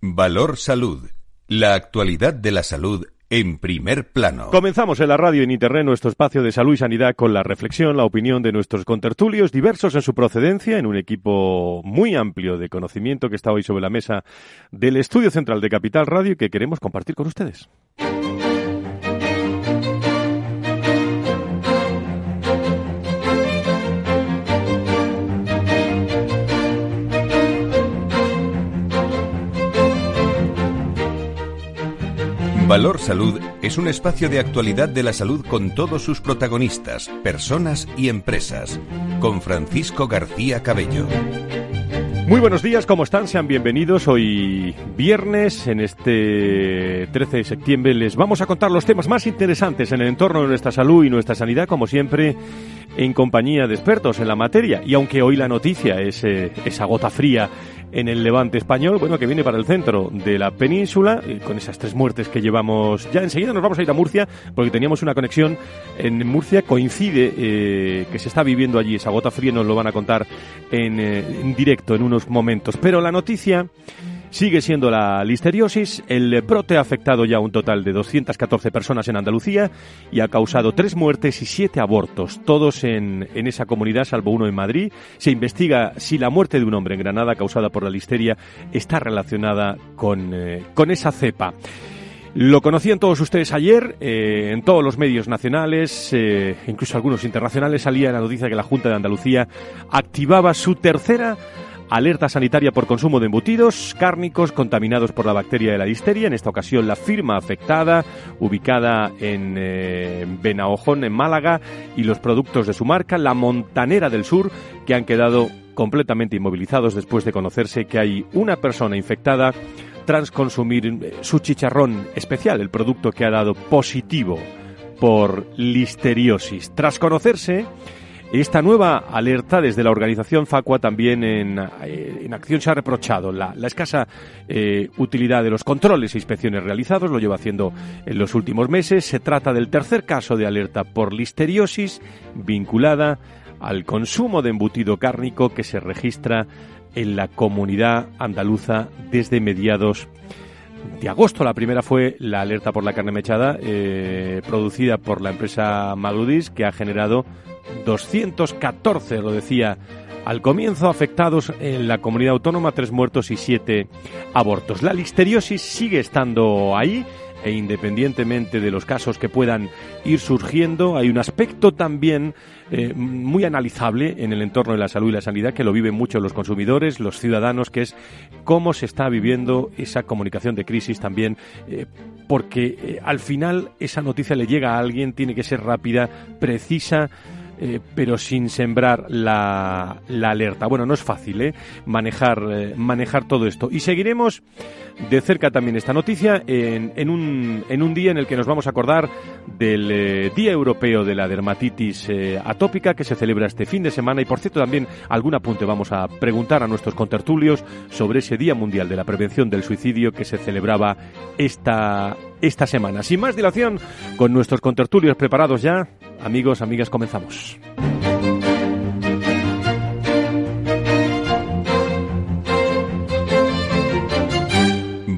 Valor Salud. La actualidad de la salud en primer plano. Comenzamos en la radio en Internet nuestro espacio de salud y sanidad con la reflexión, la opinión de nuestros contertulios, diversos en su procedencia, en un equipo muy amplio de conocimiento que está hoy sobre la mesa del Estudio Central de Capital Radio que queremos compartir con ustedes. Valor Salud es un espacio de actualidad de la salud con todos sus protagonistas, personas y empresas. Con Francisco García Cabello. Muy buenos días, ¿cómo están? Sean bienvenidos. Hoy viernes, en este 13 de septiembre, les vamos a contar los temas más interesantes en el entorno de nuestra salud y nuestra sanidad, como siempre, en compañía de expertos en la materia. Y aunque hoy la noticia es eh, esa gota fría en el levante español, bueno, que viene para el centro de la península, con esas tres muertes que llevamos ya. Enseguida nos vamos a ir a Murcia, porque teníamos una conexión en Murcia, coincide eh, que se está viviendo allí esa gota fría, nos lo van a contar en, eh, en directo en unos momentos. Pero la noticia Sigue siendo la listeriosis. El brote ha afectado ya un total de 214 personas en Andalucía y ha causado tres muertes y siete abortos, todos en, en, esa comunidad, salvo uno en Madrid. Se investiga si la muerte de un hombre en Granada causada por la listeria está relacionada con, eh, con esa cepa. Lo conocían todos ustedes ayer, eh, en todos los medios nacionales, eh, incluso algunos internacionales, salía la noticia que la Junta de Andalucía activaba su tercera alerta sanitaria por consumo de embutidos cárnicos contaminados por la bacteria de la listeria. En esta ocasión, la firma afectada, ubicada en eh, en Málaga, y los productos de su marca, la Montanera del Sur, que han quedado completamente inmovilizados después de conocerse que hay una persona infectada tras consumir eh, su chicharrón especial, el producto que ha dado positivo por listeriosis. Tras conocerse esta nueva alerta desde la organización Facua también en, eh, acción se ha reprochado la, la escasa eh, utilidad de los controles e inspecciones realizados, lo lleva haciendo en los últimos meses. Se trata del tercer caso de alerta por listeriosis vinculada al consumo de embutido cárnico que se registra en la comunidad andaluza desde mediados de agosto. La primera fue la alerta por la carne mechada, eh, producida por la empresa Maludis, que ha generado 214, lo decía al comienzo, afectados en la comunidad autónoma, tres muertos y siete abortos. La listeriosis sigue estando ahí e independientemente de los casos que puedan ir surgiendo, hay un aspecto también eh, muy analizable en el entorno de la salud y la sanidad que lo viven mucho los consumidores, los ciudadanos, que es cómo se está viviendo esa comunicación de crisis también, eh, porque eh, al final esa noticia le llega a alguien, tiene que ser rápida, precisa, eh, pero sin sembrar la, la, alerta. Bueno, no es fácil ¿eh? manejar, eh, manejar todo esto. Y seguiremos de cerca también esta noticia en, en, un, en un día en el que nos vamos a acordar del eh, Día Europeo de la Dermatitis Atópica que se celebra este fin de semana y por cierto también algún apunte vamos a preguntar a nuestros contertulios sobre ese Día Mundial de la Prevención del Suicidio que se celebraba esta, esta semana. Sin más dilación, con nuestros contertulios preparados ya, amigos, amigas, comenzamos.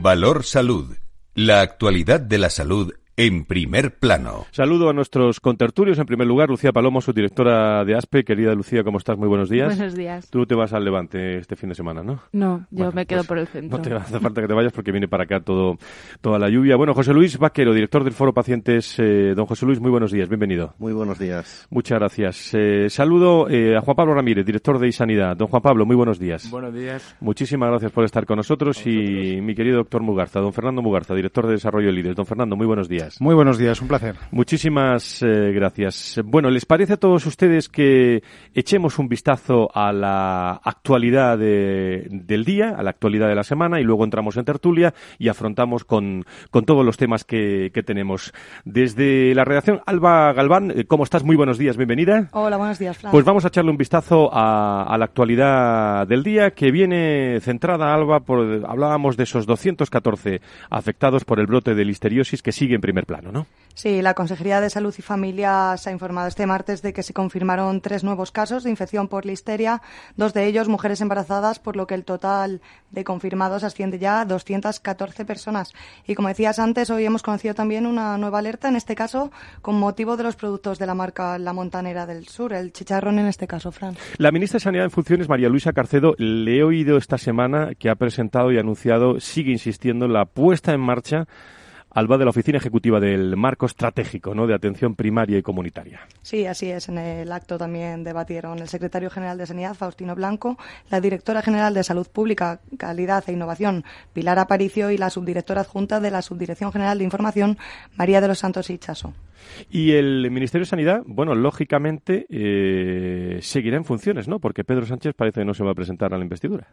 Valor Salud. La actualidad de la salud en primer plano. Saludo a nuestros contertulios. En primer lugar, Lucía Palomo, su directora de ASPE. Querida Lucía, ¿cómo estás? Muy buenos días. Buenos días. Tú te vas al Levante este fin de semana, ¿no? No, yo bueno, me quedo pues por el centro. No te hace falta que te vayas porque viene para acá todo, toda la lluvia. Bueno, José Luis Vaquero, director del Foro Pacientes. Eh, don José Luis, muy buenos días. Bienvenido. Muy buenos días. Muchas gracias. Eh, saludo eh, a Juan Pablo Ramírez, director de Isanidad. Don Juan Pablo, muy buenos días. Buenos días. Muchísimas gracias por estar con nosotros y mi querido doctor Mugarza, don Fernando Mugarza, director de Desarrollo Líderes. Don Fernando, muy buenos días. Muy buenos días. Un placer. Muchísimas eh, gracias. Bueno, ¿les parece a todos ustedes que echemos un vistazo a la actualidad de, del día, a la actualidad de la semana y luego entramos en tertulia y afrontamos con, con todos los temas que, que, tenemos? Desde la redacción, Alba Galván, eh, ¿cómo estás? Muy buenos días, bienvenida. Hola, buenos días, Flavio. Pues vamos a echarle un vistazo a, a, la actualidad del día que viene centrada, Alba, por, hablábamos de esos 214 afectados por el brote de listeriosis que siguen primer plano, ¿no? Sí, la Consejería de Salud y Familia se ha informado este martes de que se confirmaron tres nuevos casos de infección por listeria, dos de ellos mujeres embarazadas, por lo que el total de confirmados asciende ya a 214 personas. Y como decías antes, hoy hemos conocido también una nueva alerta, en este caso con motivo de los productos de la marca La Montanera del Sur, el chicharrón en este caso, Fran. La ministra de Sanidad en funciones, María Luisa Carcedo, le he oído esta semana que ha presentado y anunciado, sigue insistiendo en la puesta en marcha Alba de la Oficina Ejecutiva del Marco Estratégico ¿no? de Atención Primaria y Comunitaria. Sí, así es. En el acto también debatieron el secretario general de Sanidad, Faustino Blanco, la directora general de Salud Pública, Calidad e Innovación, Pilar Aparicio, y la subdirectora adjunta de la Subdirección General de Información, María de los Santos Hichaso. Y el Ministerio de Sanidad, bueno, lógicamente eh, seguirá en funciones, ¿no? Porque Pedro Sánchez parece que no se va a presentar a la investidura.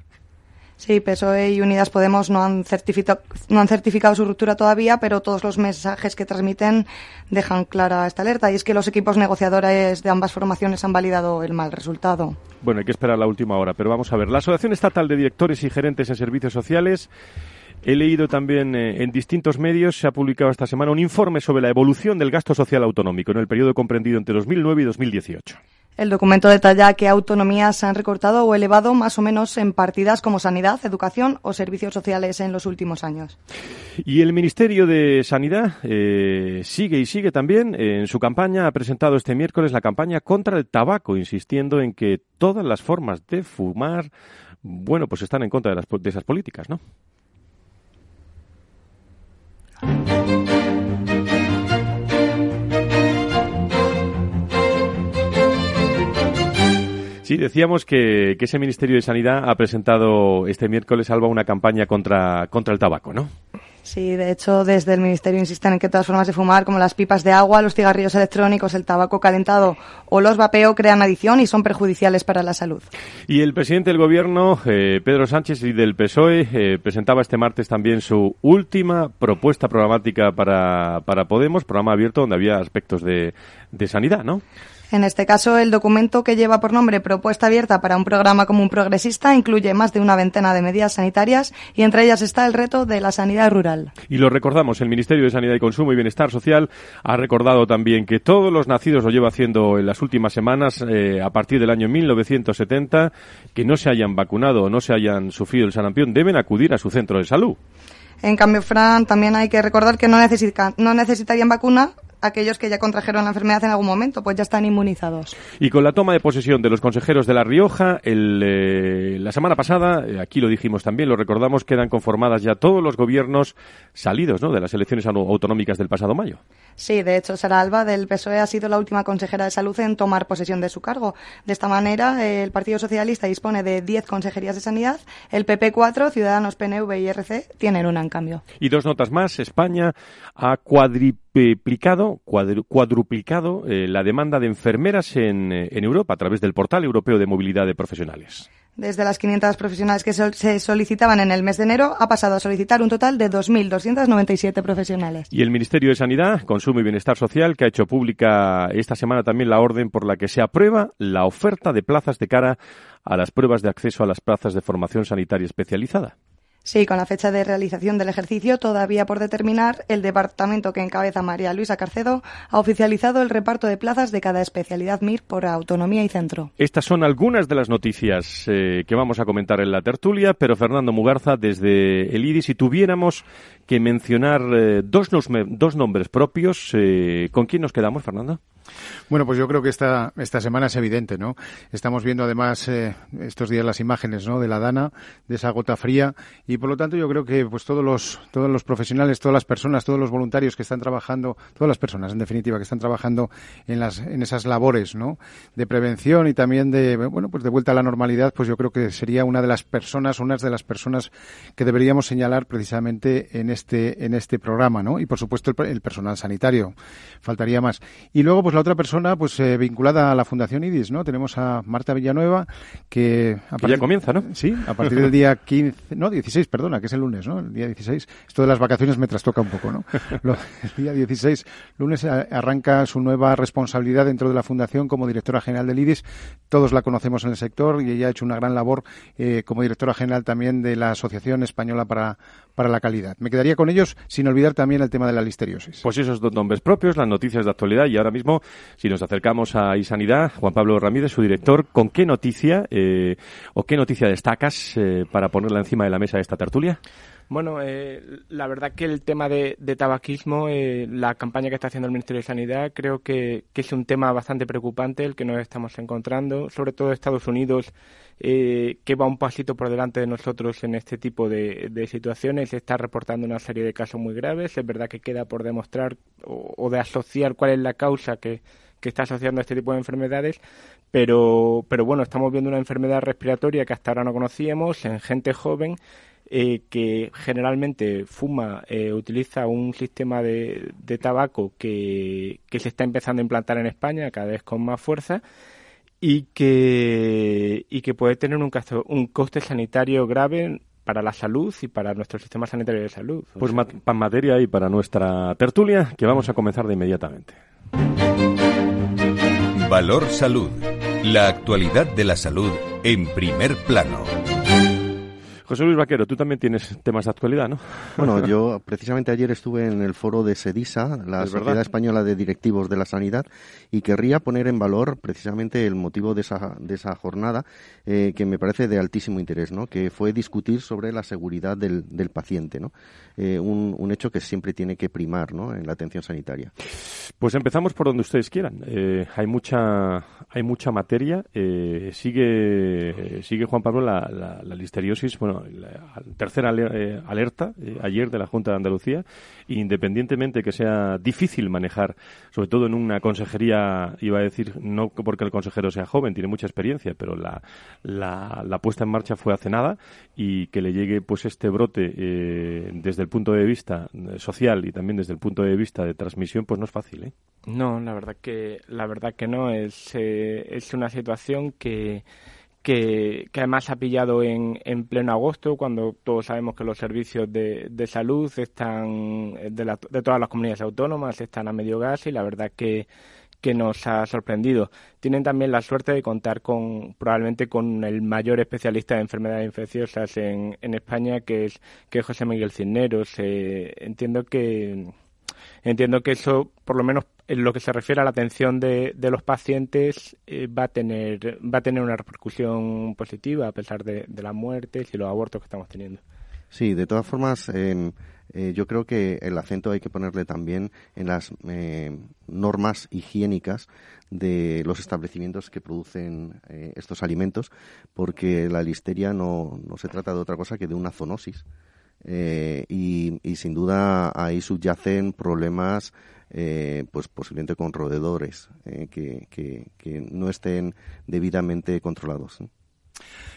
Sí, PSOE y Unidas Podemos no han, certificado, no han certificado su ruptura todavía, pero todos los mensajes que transmiten dejan clara esta alerta. Y es que los equipos negociadores de ambas formaciones han validado el mal resultado. Bueno, hay que esperar la última hora, pero vamos a ver. La Asociación Estatal de Directores y Gerentes en Servicios Sociales He leído también eh, en distintos medios, se ha publicado esta semana un informe sobre la evolución del gasto social autonómico en el periodo comprendido entre 2009 y 2018. El documento detalla que autonomías se han recortado o elevado más o menos en partidas como sanidad, educación o servicios sociales en los últimos años. Y el Ministerio de Sanidad eh, sigue y sigue también en su campaña. Ha presentado este miércoles la campaña contra el tabaco, insistiendo en que todas las formas de fumar, bueno, pues están en contra de, las, de esas políticas, ¿no? Sí, decíamos que, ese Ministerio de Sanidad ha presentado este miércoles, Alba, una campaña contra, contra el tabaco, ¿no? Sí, de hecho, desde el Ministerio insisten en que todas formas de fumar, como las pipas de agua, los cigarrillos electrónicos, el tabaco calentado o los vapeo, crean adicción y son perjudiciales para la salud. Y el presidente del Gobierno, eh, Pedro Sánchez, y del PSOE, eh, presentaba este martes también su última propuesta programática para, para Podemos, programa abierto donde había aspectos de, de sanidad, ¿no? En este caso, el documento que lleva por nombre Propuesta Abierta para un programa común progresista incluye más de una veintena de medidas sanitarias y entre ellas está el reto de la sanidad rural. Y lo recordamos, el Ministerio de Sanidad y Consumo y Bienestar Social ha recordado también que todos los nacidos lo lleva haciendo en las últimas semanas eh, a partir del año 1970 que no se hayan vacunado o no se hayan sufrido el sarampión deben acudir a su centro de salud. En cambio, Fran, también hay que recordar que no, no necesitarían vacuna aquellos que ya contrajeron la enfermedad en algún momento, pues ya están inmunizados. Y con la toma de posesión de los consejeros de La Rioja, el, eh, la semana pasada, eh, aquí lo dijimos también, lo recordamos, quedan conformadas ya todos los gobiernos salidos ¿no? de las elecciones autonómicas del pasado mayo. Sí, de hecho, Sara Alba del PSOE ha sido la última consejera de salud en tomar posesión de su cargo. De esta manera, el Partido Socialista dispone de 10 consejerías de sanidad, el PP 4, Ciudadanos, PNV y RC tienen una en cambio. Y dos notas más. España ha cuadriplicado, cuadruplicado eh, la demanda de enfermeras en, eh, en Europa a través del portal europeo de movilidad de profesionales. Desde las 500 profesionales que se solicitaban en el mes de enero, ha pasado a solicitar un total de 2.297 profesionales. Y el Ministerio de Sanidad, Consumo y Bienestar Social, que ha hecho pública esta semana también la orden por la que se aprueba la oferta de plazas de cara a las pruebas de acceso a las plazas de formación sanitaria especializada. Sí, con la fecha de realización del ejercicio todavía por determinar, el departamento que encabeza María Luisa Carcedo ha oficializado el reparto de plazas de cada especialidad MIR por autonomía y centro. Estas son algunas de las noticias eh, que vamos a comentar en la tertulia, pero Fernando Mugarza, desde el IDI, si tuviéramos que mencionar eh, dos, dos, nombres propios, eh, ¿con quién nos quedamos, Fernando? Bueno, pues yo creo que esta, esta semana es evidente, ¿no? Estamos viendo además eh, estos días las imágenes, ¿no? De la Dana, de esa gota fría y por lo tanto yo creo que pues todos los, todos los profesionales, todas las personas, todos los voluntarios que están trabajando, todas las personas en definitiva que están trabajando en las, en esas labores, ¿no? De prevención y también de, bueno, pues de vuelta a la normalidad, pues yo creo que sería una de las personas, una de las personas que deberíamos señalar precisamente en este, en este programa, ¿no? Y por supuesto el, el personal sanitario. Faltaría más. Y luego, pues la otra persona pues eh, vinculada a la Fundación IDIS, ¿no? Tenemos a Marta Villanueva que... A ya comienza, ¿no? Sí, a partir del día 15, no, 16, perdona, que es el lunes, ¿no? El día 16. Esto de las vacaciones me trastoca un poco, ¿no? el día 16, lunes, arranca su nueva responsabilidad dentro de la Fundación como directora general del IDIS. Todos la conocemos en el sector y ella ha hecho una gran labor eh, como directora general también de la Asociación Española para, para la Calidad. Me quedaría con ellos sin olvidar también el tema de la listeriosis. Pues esos dos nombres propios, las noticias de actualidad y ahora mismo, si nos acercamos a iSanidad, Juan Pablo Ramírez, su director, ¿con qué noticia eh, o qué noticia destacas eh, para ponerla encima de la mesa de esta tertulia? Bueno, eh, la verdad que el tema de, tabaquismo, eh, la campaña que está haciendo el Ministerio de Sanidad, creo que, es un tema bastante preocupante el que nos estamos encontrando, sobre todo Estados Unidos, eh, que va un pasito por delante de nosotros en este tipo de, situaciones, está reportando una serie de casos muy graves. Es verdad que queda por demostrar o, de asociar cuál es la causa que, que está asociando a este tipo de enfermedades, pero, pero bueno, estamos viendo una enfermedad respiratoria que hasta ahora no conocíamos en gente joven eh, que generalmente fuma, eh, utiliza un sistema de, tabaco que, se está empezando a implantar en España cada vez con más fuerza y que, y que puede tener un, un coste sanitario grave para la salud y para nuestro sistema sanitario de salud. Pues pan materia y para nuestra tertulia que vamos a comenzar de inmediatamente. Valor Salud. La actualidad de la salud en primer plano. José Luis Vaquero, tú también tienes temas de actualidad, ¿no? Bueno, yo precisamente ayer estuve en el foro de SEDISA, la Sociedad Española de Directivos de la Sanidad, y querría poner en valor precisamente el motivo de esa, de esa jornada, eh, que me parece de altísimo interés, ¿no? Que fue discutir sobre la seguridad del, del paciente, ¿no? Eh, un, un, hecho que siempre tiene que primar, ¿no? En la atención sanitaria. Pues empezamos por donde ustedes quieran. Eh, hay mucha, hay mucha materia. sigue, sigue Juan Pablo la, la, la listeriosis, bueno, la tercera eh, alerta eh, ayer de la Junta de Andalucía, independientemente que sea difícil manejar, sobre todo en una consejería, iba a decir, no porque el consejero sea joven, tiene mucha experiencia, pero la, la, puesta en marcha fue hace nada y que le llegue pues este brote eh, desde el punto de vista social y también desde el punto de vista de transmisión, pues no es fácil, ¿eh? No, la verdad que la verdad que no es es una situación que que, además ha pillado en, en, pleno agosto, cuando todos sabemos que los servicios de, de salud están de, de, todas las comunidades autónomas están a medio gas y la verdad que, que nos ha sorprendido. Tienen también la suerte de contar con probablemente con el mayor especialista de enfermedades infecciosas en, en España, que es, que es José Miguel Cisneros. Eh, entiendo que entiendo que eso, por lo menos en lo que se refiere a la atención de, de los pacientes, eh, va a tener va a tener una repercusión positiva a pesar de, las muertes y los abortos que estamos teniendo. Sí, de todas formas, eh, yo creo que el acento hay que ponerle también en las eh, normas higiénicas de los establecimientos que producen estos alimentos, porque la listeria no, no se trata de otra cosa que de una zoonosis. y, y, sin duda ahí subyacen problemas eh, pues posiblemente con roedores eh, que, que, que, no estén debidamente controlados.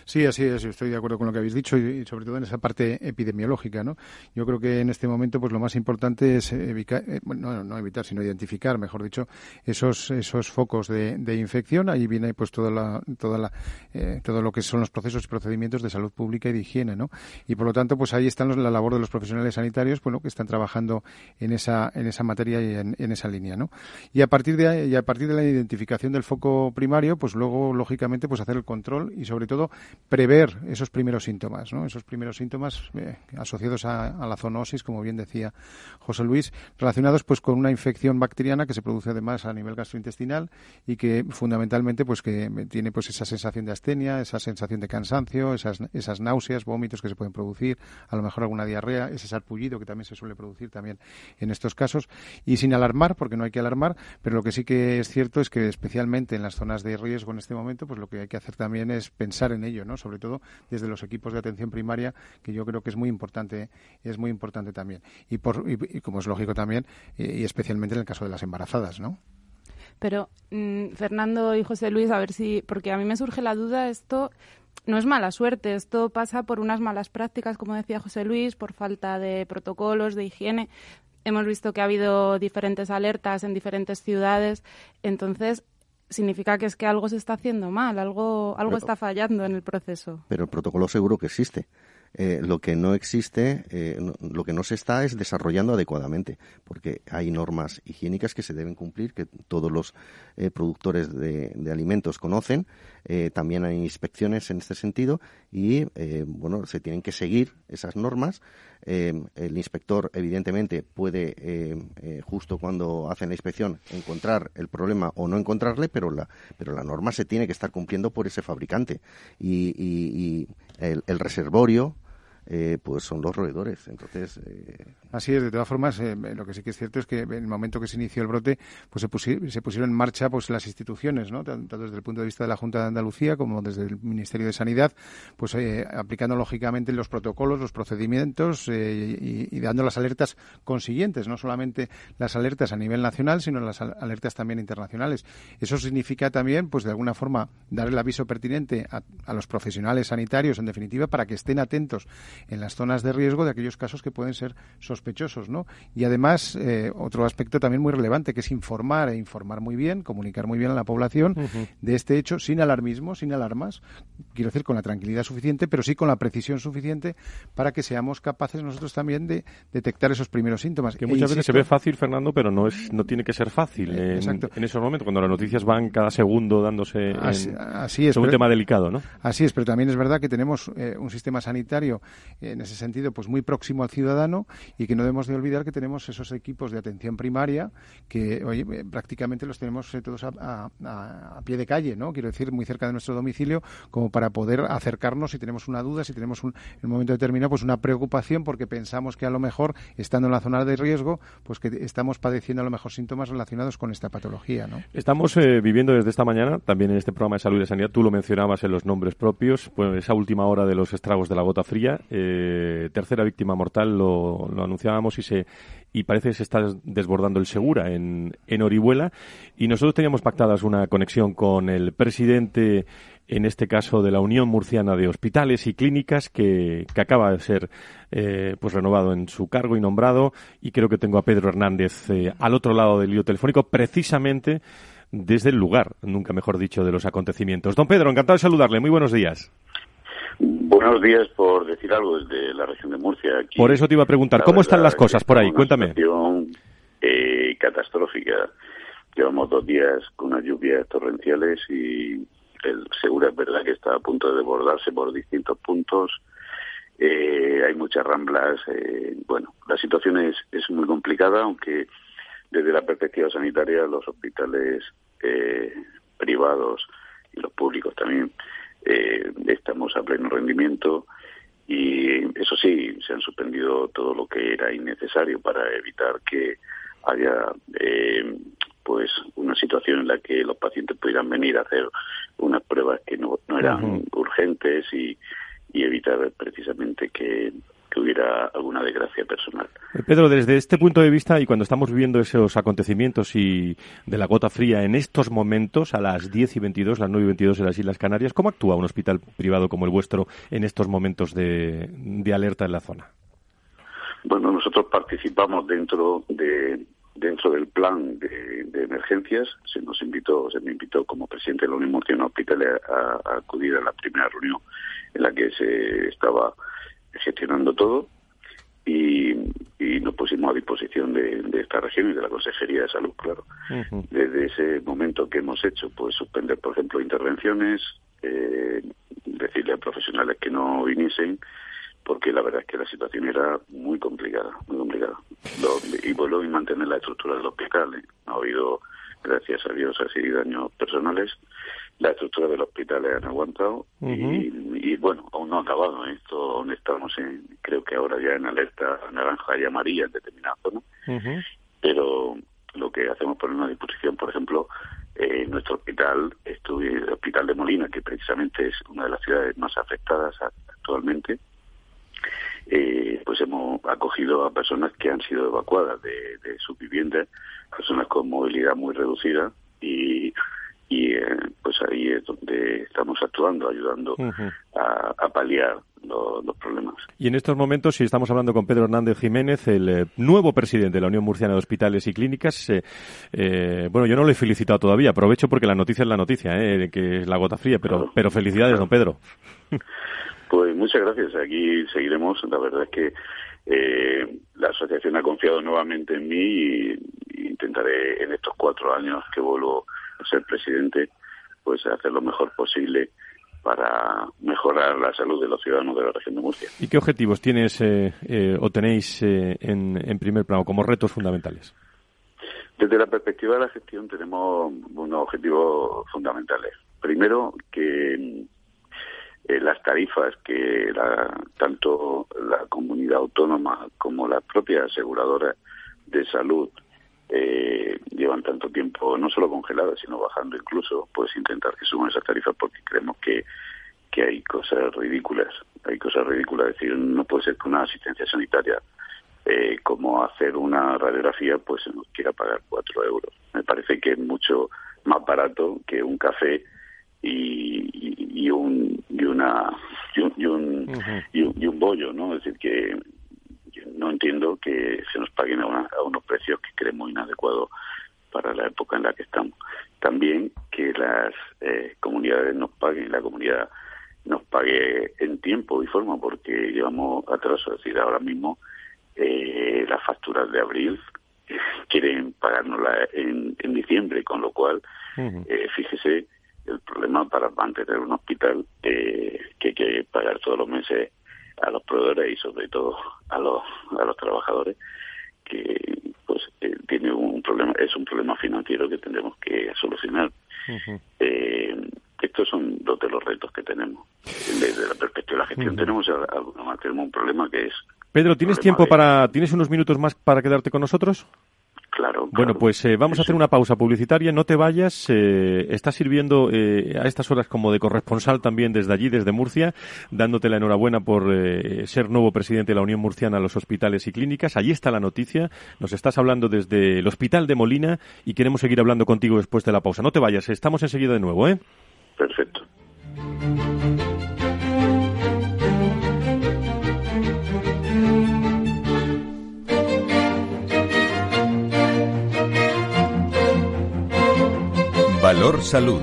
Sí, así es. Estoy de acuerdo con lo que habéis dicho y, sobre todo en esa parte epidemiológica, ¿no? Yo creo que en este momento, pues lo más importante es evitar, eh, bueno, no, evitar, sino identificar, mejor dicho, esos esos focos de, infección. Ahí viene, pues toda la, toda la, eh, todo lo que son los procesos y procedimientos de salud pública y de higiene, ¿no? Y por lo tanto, pues ahí está la labor de los profesionales sanitarios, bueno, que están trabajando en esa en esa materia y en, esa línea, ¿no? Y a partir de y a partir de la identificación del foco primario, pues luego lógicamente, pues hacer el control y sobre todo prever esos primeros síntomas, ¿no? esos primeros síntomas eh, asociados a, la zoonosis, como bien decía José Luis, relacionados pues con una infección bacteriana que se produce además a nivel gastrointestinal y que fundamentalmente pues que tiene pues esa sensación de astenia, esa sensación de cansancio, esas, esas náuseas, vómitos que se pueden producir, a lo mejor alguna diarrea, ese sarpullido que también se suele producir también en estos casos y sin alarmar, porque no hay que alarmar, pero lo que sí que es cierto es que especialmente en las zonas de riesgo en este momento, pues lo que hay que hacer también es pensar en ello, ¿no? Sobre todo desde los equipos de atención primaria, que yo creo que es muy importante, es muy importante también. Y, por, y, como es lógico también, y, especialmente en el caso de las embarazadas, ¿no? Pero, mm, Fernando y José Luis, a ver si, porque a mí me surge la duda, esto no es mala suerte, esto pasa por unas malas prácticas, como decía José Luis, por falta de protocolos, de higiene. hemos visto que ha habido diferentes alertas en diferentes ciudades, entonces significa que es que algo se está haciendo mal, algo, algo está fallando en el proceso. Pero el protocolo seguro que existe. Eh, lo que no existe, eh, lo que no se está es desarrollando adecuadamente, porque hay normas higiénicas que se deben cumplir, que todos los eh, productores de, alimentos conocen. También hay inspecciones en este sentido y, bueno, se tienen que seguir esas normas. el inspector, evidentemente, puede, justo cuando hacen la inspección, encontrar el problema o no encontrarle, pero la, pero la norma se tiene que estar cumpliendo por ese fabricante. Y, el reservorio eh, pues son los roedores. Entonces, eh, Así es, de todas formas, eh, lo que sí que es cierto es que en el momento que se inició el brote, pues se, pusieron en marcha pues las instituciones, ¿no? tanto desde el punto de vista de la Junta de Andalucía como desde el Ministerio de Sanidad, pues aplicando lógicamente los protocolos, los procedimientos y, dando las alertas consiguientes, no solamente las alertas a nivel nacional, sino las alertas también internacionales. Eso significa también, pues de alguna forma, dar el aviso pertinente a los profesionales sanitarios, en definitiva, para que estén atentos en las zonas de riesgo de aquellos casos que pueden ser sospechosos, ¿no? Y además, eh, otro aspecto también muy relevante, que es informar e informar muy bien, comunicar muy bien a la población de este hecho, sin alarmismo, sin alarmas, quiero decir, con la tranquilidad suficiente, pero sí con la precisión suficiente para que seamos capaces nosotros también de detectar esos primeros síntomas. Que muchas veces se ve fácil, Fernando, pero no es no tiene que ser fácil eh, en, esos momentos, cuando las noticias van cada segundo dándose así, es, un tema delicado, ¿no? Así es, pero también es verdad que tenemos eh, un sistema sanitario en ese sentido, pues muy próximo al ciudadano y que no debemos de olvidar que tenemos esos equipos de atención primaria que, oye, eh, prácticamente los tenemos eh, todos a, pie de calle, ¿no? Quiero decir, muy cerca de nuestro domicilio, como para poder acercarnos si tenemos una duda, si tenemos un, en un momento determinado, pues una preocupación porque pensamos que a lo mejor, estando en la zona de riesgo, pues que estamos padeciendo a lo mejor síntomas relacionados con esta patología, ¿no? Estamos eh, viviendo desde esta mañana, también en este programa de salud y de sanidad, tú lo mencionabas en los nombres propios, pues esa última hora de los estragos de la gota fría, eh, tercera víctima mortal, lo, anunciábamos y se y parece que se está desbordando el Segura en, en Orihuela. Y nosotros teníamos pactadas una conexión con el presidente, en este caso de la Unión Murciana de Hospitales y Clínicas, que, que acaba de ser eh, pues renovado en su cargo y nombrado. Y creo que tengo a Pedro Hernández eh, al otro lado del hilo telefónico, precisamente desde el lugar, nunca mejor dicho, de los acontecimientos. Don Pedro, encantado de saludarle. Muy buenos días. Buenos días, por decir algo, desde la región de Murcia. por eso te iba a preguntar, ¿cómo están las cosas por ahí? Cuéntame. Situación, eh, catastrófica. Llevamos dos días con unas lluvias torrenciales y el Segura es verdad que está a punto de desbordarse por distintos puntos. Eh, hay muchas ramblas. Eh, bueno, la situación es, es muy complicada, aunque desde la perspectiva sanitaria los hospitales eh, privados y los públicos también eh, estamos a pleno rendimiento y eso sí, se han suspendido todo lo que era innecesario para evitar que haya eh, pues una situación en la que los pacientes pudieran venir a hacer unas pruebas que no, no eran urgentes y, y evitar precisamente que que hubiera alguna desgracia personal. Eh, Pedro, desde este punto de vista y cuando estamos viviendo esos acontecimientos y de la gota fría en estos momentos, a las 10 y 22, las 9 y 22 en las Islas Canarias, ¿cómo actúa un hospital privado como el vuestro en estos momentos de, alerta en la zona? Bueno, nosotros participamos dentro de dentro del plan de, emergencias. Se nos invitó, se me invitó como presidente de la Unión Murciana Hospital a, a acudir a la primera reunión en la que se estaba gestionando todo y, nos pusimos a disposición de, esta región y de la Consejería de Salud, claro. Desde ese momento que hemos hecho, pues suspender, por ejemplo, intervenciones, eh, decirle a profesionales que no viniesen, porque la verdad es que la situación era muy complicada, muy complicada. y vuelvo a mantener la estructura del hospital. ¿eh? Ha habido, gracias a Dios, así daños personales, la estructura del hospital han aguantado y, bueno, aún no ha acabado. ¿eh? Esto aún estamos en, creo que ahora ya en alerta naranja y amarilla en determinadas zonas. Pero lo que hacemos poner a disposición, por ejemplo, eh, nuestro hospital, el hospital de Molina, que precisamente es una de las ciudades más afectadas actualmente, eh, pues hemos acogido a personas que han sido evacuadas de, de sus viviendas, personas con movilidad muy reducida y y eh, pues ahí es donde estamos actuando, ayudando a, paliar los problemas. Y en estos momentos, si estamos hablando con Pedro Hernández Jiménez, el eh, nuevo presidente de la Unión Murciana de Hospitales y Clínicas, eh, bueno, yo no le he felicitado todavía, aprovecho porque la noticia es la noticia, que es la gota fría, pero, pero felicidades, don Pedro. Pues muchas gracias, aquí seguiremos, la verdad es que la asociación ha confiado nuevamente en mí y, y intentaré en estos cuatro años que vuelvo ser presidente, pues hacer lo mejor posible para mejorar la salud de los ciudadanos de la región de Murcia. ¿Y qué objetivos tienes eh, eh, o tenéis eh, en, primer plano como retos fundamentales? Desde la perspectiva de la gestión tenemos unos objetivos fundamentales. Primero, que las tarifas que tanto la comunidad autónoma como las propias aseguradoras de salud eh, llevan tanto tiempo no solo congeladas, sino bajando incluso, pues intentar que suban esas tarifas porque creemos que, que hay cosas ridículas, hay cosas ridículas, es decir, no puede ser que una asistencia sanitaria eh, como hacer una radiografía pues se nos quiera pagar cuatro euros. Me parece que es mucho más barato que un café y, y, un y una y un, y un, y un bollo, ¿no? Es decir que no entiendo que se nos paguen a, unos precios que creemos inadecuados para la época en la que estamos. También que las eh, comunidades nos paguen, la comunidad nos pague en tiempo y forma, porque llevamos atraso. Es decir, ahora mismo eh, las facturas de abril quieren pagárnoslas en, en diciembre, con lo cual, eh, fíjese el problema para mantener un hospital que hay que pagar todos los meses a los proveedores y sobre todo a los, a los trabajadores que pues eh, tiene un problema es un problema financiero que tendremos que solucionar. Eh, estos son dos de los retos que tenemos. Desde la perspectiva de la gestión tenemos tenemos un problema que es Pedro tienes tiempo para tienes unos minutos más para quedarte con nosotros Claro, bueno, pues eh, vamos a hacer una pausa publicitaria. No te vayas. Eh, estás sirviendo eh, a estas horas como de corresponsal también desde allí, desde Murcia, dándote la enhorabuena por eh, ser nuevo presidente de la Unión Murciana a los hospitales y clínicas. Allí está la noticia. Nos estás hablando desde el Hospital de Molina y queremos seguir hablando contigo después de la pausa. No te vayas. Estamos enseguida de nuevo, ¿eh? Perfecto. Valor Salud.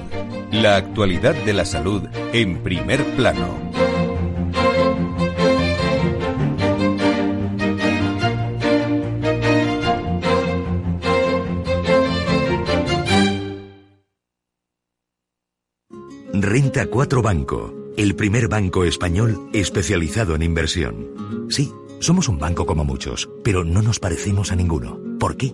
La actualidad de la salud en primer plano. Renta 4 Banco, el primer banco español especializado en inversión. Sí, somos un banco como muchos, pero no nos parecemos a ninguno. ¿Por qué?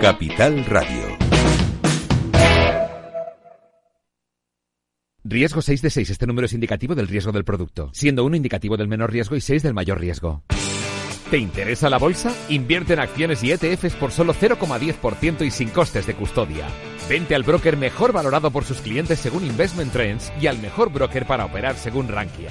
Capital Radio. Riesgo 6 de 6. Este número es indicativo del riesgo del producto, siendo 1 indicativo del menor riesgo y 6 del mayor riesgo. ¿Te interesa la bolsa? Invierte en acciones y ETFs por solo 0,10% y sin costes de custodia. Vente al broker mejor valorado por sus clientes según Investment Trends y al mejor broker para operar según Rankia.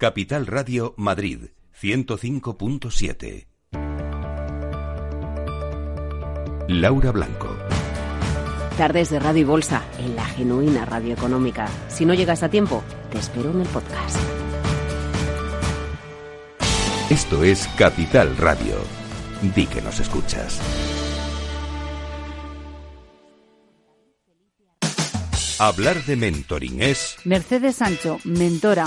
Capital Radio Madrid 105.7. Laura Blanco. Tardes de Radio y Bolsa, en la genuina radio económica. Si no llegas a tiempo, te espero en el podcast. Esto es Capital Radio. Di que nos escuchas. Hablar de mentoring es... Mercedes Sancho, mentora.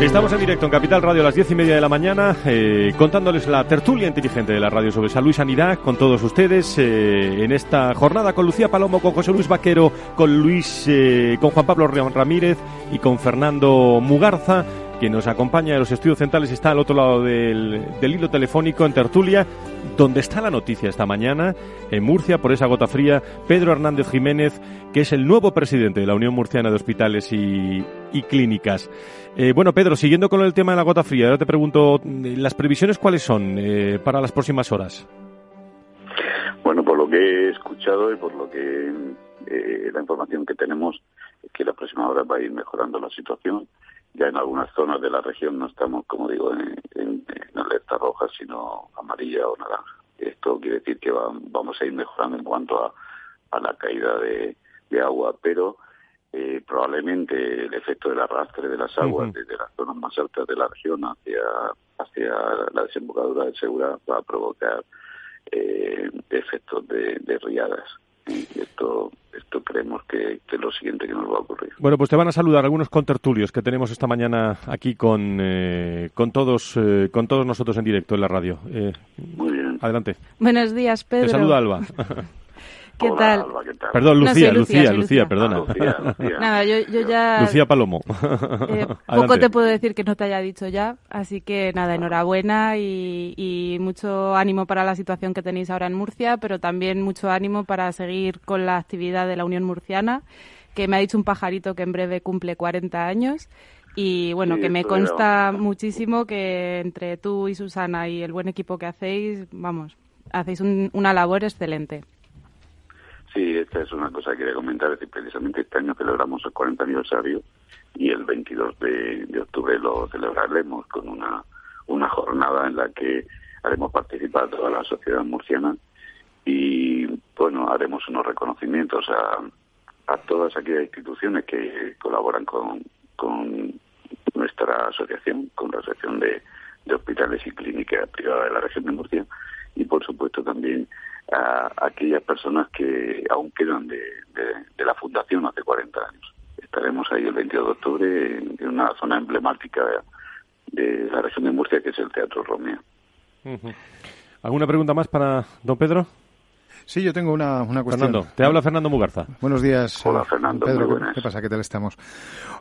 Estamos en directo en Capital Radio a las diez y media de la mañana, eh, contándoles la tertulia inteligente de la radio sobre salud y sanidad con todos ustedes eh, en esta jornada con Lucía Palomo, con José Luis Vaquero, con Luis, eh, con Juan Pablo Ramírez y con Fernando Mugarza que nos acompaña de los estudios centrales está al otro lado del, hilo telefónico en tertulia, donde está la noticia esta mañana, en Murcia, por esa gota fría, Pedro Hernández Jiménez, que es el nuevo presidente de la Unión Murciana de Hospitales y, Clínicas. Eh, bueno, Pedro, siguiendo con el tema de la gota fría, ahora te pregunto, ¿las previsiones cuáles son eh, para las próximas horas? Bueno, por lo que he escuchado y por lo que eh, la información que tenemos, es que la próxima hora va a ir mejorando la situación ya en algunas zonas de la región no estamos, como digo, en, alerta roja, sino amarilla o naranja. Esto quiere decir que vamos a ir mejorando en cuanto a, la caída de, agua, pero eh, probablemente el efecto del arrastre de las aguas desde las zonas más altas de la región hacia, hacia la desembocadura del Segura va a provocar eh, efectos de riadas. Y esto, esto creemos que, es lo siguiente que nos va a ocurrir. Bueno, pues te van a saludar algunos contertulios que tenemos esta mañana aquí con, eh, con, todos, eh, con todos nosotros en directo en la radio. Eh, Muy bien. Adelante. Buenos días, Pedro. Te saluda Alba. ¿Qué tal? Perdón, Lucía, Lucía, Lucía, perdona. Ah, Nada, yo, ya... Lucía Palomo. Eh, poco te puedo decir que no te haya dicho ya, así que nada, enhorabuena y, mucho ánimo para la situación que tenéis ahora en Murcia, pero también mucho ánimo para seguir con la actividad de la Unión Murciana, que me ha dicho un pajarito que en breve cumple 40 años y bueno, que me consta muchísimo que entre tú y Susana y el buen equipo que hacéis, vamos, hacéis una labor excelente. Sí, esta es una cosa que quería comentar. Es precisamente este año celebramos el 40 aniversario y el 22 de, octubre lo celebraremos con una, una jornada en la que haremos participar toda la sociedad murciana y, bueno, haremos unos reconocimientos a, a todas aquellas instituciones que colaboran con, con nuestra asociación, con la Asociación de, de Hospitales y Clínicas Privadas de la región de Murcia y, por supuesto, también a aquellas personas que aún quedan de, la fundación hace 40 años. Estaremos ahí el 22 de octubre en, una zona emblemática de la región de Murcia, que es el Teatro Romeo. ¿Alguna pregunta más para don Pedro? Sí, yo tengo una, una cuestión. Fernando, te habla Fernando Mugarza. Buenos días. Hola, Fernando. Pedro, ¿qué pasa? ¿Qué tal estamos?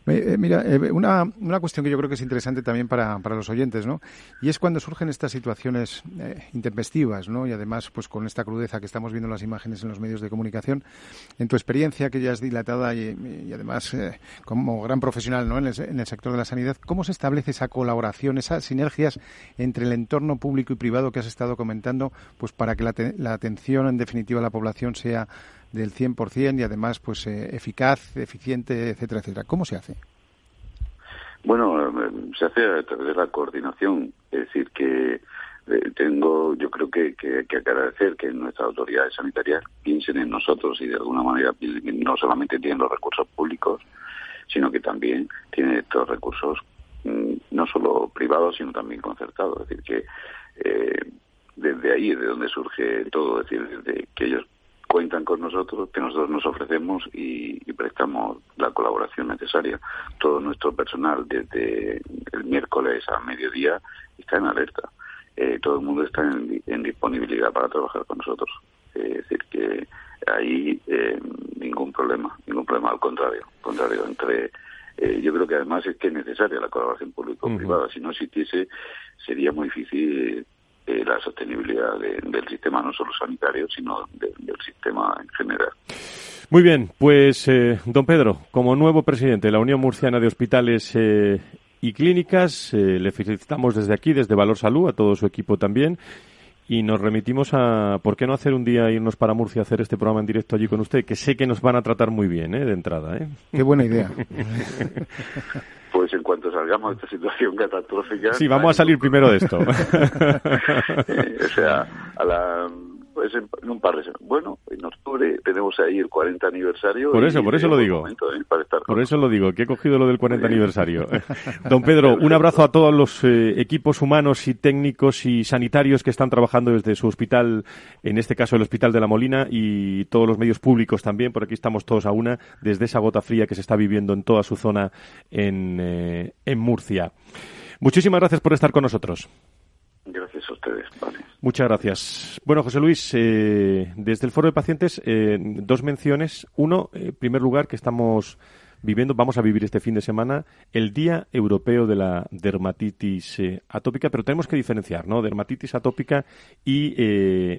Eh, mira, eh, una, una cuestión que yo creo que es interesante también para, para los oyentes, ¿no? Y es cuando surgen estas situaciones eh, intempestivas, ¿no? Y además, pues con esta crudeza que estamos viendo en las imágenes en los medios de comunicación, en tu experiencia, que ya es dilatada y, además como gran profesional, ¿no? En el, en el sector de la sanidad, ¿cómo se establece esa colaboración, esas sinergias entre el entorno público y privado que has estado comentando, pues para que la, la atención, en definitiva, definitiva la población sea del 100% y además pues eh, eficaz, eficiente, etcétera, etcétera. ¿Cómo se hace? Bueno, eh, se hace a través de la coordinación, es decir, que eh, tengo, yo creo que, que que agradecer que nuestras autoridades sanitarias piensen en nosotros y de alguna manera no solamente tienen los recursos públicos, sino que también tiene estos recursos mm, no solo privados, sino también concertados. Es decir, que ahí es de donde surge todo, es decir, desde que ellos cuentan con nosotros, que nosotros nos ofrecemos y, prestamos la colaboración necesaria. Todo nuestro personal, desde el miércoles a mediodía, está en alerta. Eh, todo el mundo está en, disponibilidad para trabajar con nosotros. es decir, que ahí eh, ningún problema, ningún problema, al contrario, contrario, entre eh, yo creo que además es que es necesaria la colaboración público-privada. Si no existiese, sería muy difícil eh, la sostenibilidad del sistema, no solo sanitario, sino del sistema en general. Muy bien, pues eh, don Pedro, como nuevo presidente de la Unión Murciana de Hospitales eh, y Clínicas, le felicitamos desde aquí, desde Valor Salud, a todo su equipo también. Y nos remitimos a, ¿por qué no hacer un día irnos para Murcia a hacer este programa en directo allí con usted? Que sé que nos van a tratar muy bien, ¿eh? De entrada, ¿eh? Qué buena idea. pues en cuanto salgamos de esta situación catastrófica... Sí, vamos a salir primero de esto. Eh, o sea, a la en, un par de semanas. Bueno, en octubre tenemos ahí el 40 aniversario. Por eso, por eso lo digo. ¿eh? por eso lo digo, que he cogido lo del 40 aniversario. Don Pedro, un abrazo a todos los eh, equipos humanos y técnicos y sanitarios que están trabajando desde su hospital, en este caso el Hospital de la Molina, y todos los medios públicos también, por aquí estamos todos a una, desde esa gota fría que se está viviendo en toda su zona en, eh, en Murcia. Muchísimas gracias por estar con nosotros. Gracias a ustedes. Muchas gracias. Bueno, José Luis, eh, desde el Foro de Pacientes, eh, dos menciones. Uno, en primer lugar, que estamos viviendo, vamos a vivir este fin de semana, el Día Europeo de la Dermatitis eh, Atópica, pero tenemos que diferenciar, ¿no? Dermatitis atópica y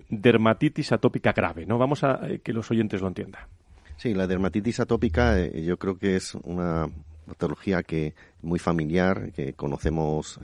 dermatitis atópica grave, ¿no? Vamos a que los oyentes lo entiendan. Sí, la dermatitis atópica yo creo que es una patología que muy familiar, que conocemos